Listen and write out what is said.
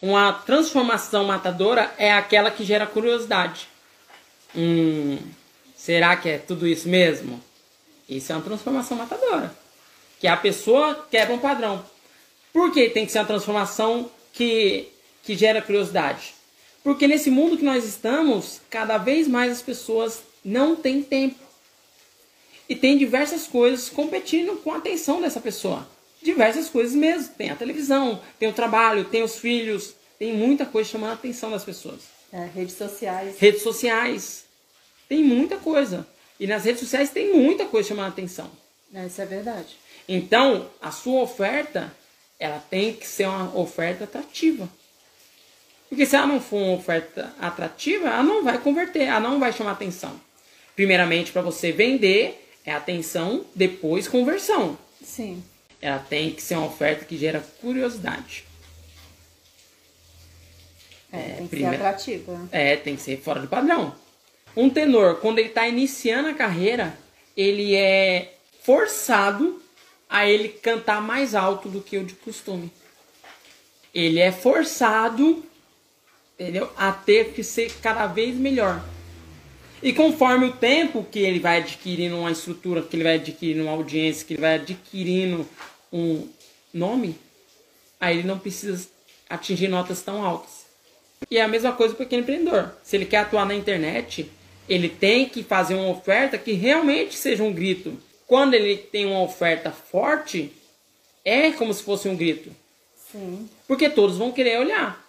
Uma transformação matadora é aquela que gera curiosidade. Hum, será que é tudo isso mesmo? Isso é uma transformação matadora. Que a pessoa quebra um padrão. Por que tem que ser uma transformação que, que gera curiosidade? Porque nesse mundo que nós estamos, cada vez mais as pessoas não têm tempo. E tem diversas coisas competindo com a atenção dessa pessoa. Diversas coisas mesmo. Tem a televisão, tem o trabalho, tem os filhos, tem muita coisa chamando a atenção das pessoas. É, redes sociais. Redes sociais. Tem muita coisa. E nas redes sociais tem muita coisa chamando a atenção. É, isso é verdade. Então, a sua oferta, ela tem que ser uma oferta atrativa. Porque se ela não for uma oferta atrativa, ela não vai converter, ela não vai chamar atenção. Primeiramente, para você vender, é atenção, depois conversão. Sim. Ela tem que ser uma oferta que gera curiosidade. É, tem que ser atrativa. É, tem que ser fora do padrão. Um tenor, quando ele está iniciando a carreira, ele é forçado a ele cantar mais alto do que o de costume. Ele é forçado, entendeu? A ter que ser cada vez melhor. E conforme o tempo que ele vai adquirindo uma estrutura, que ele vai adquirindo uma audiência, que ele vai adquirindo um nome, aí ele não precisa atingir notas tão altas. E é a mesma coisa para o pequeno empreendedor. Se ele quer atuar na internet, ele tem que fazer uma oferta que realmente seja um grito. Quando ele tem uma oferta forte, é como se fosse um grito. Sim. Porque todos vão querer olhar.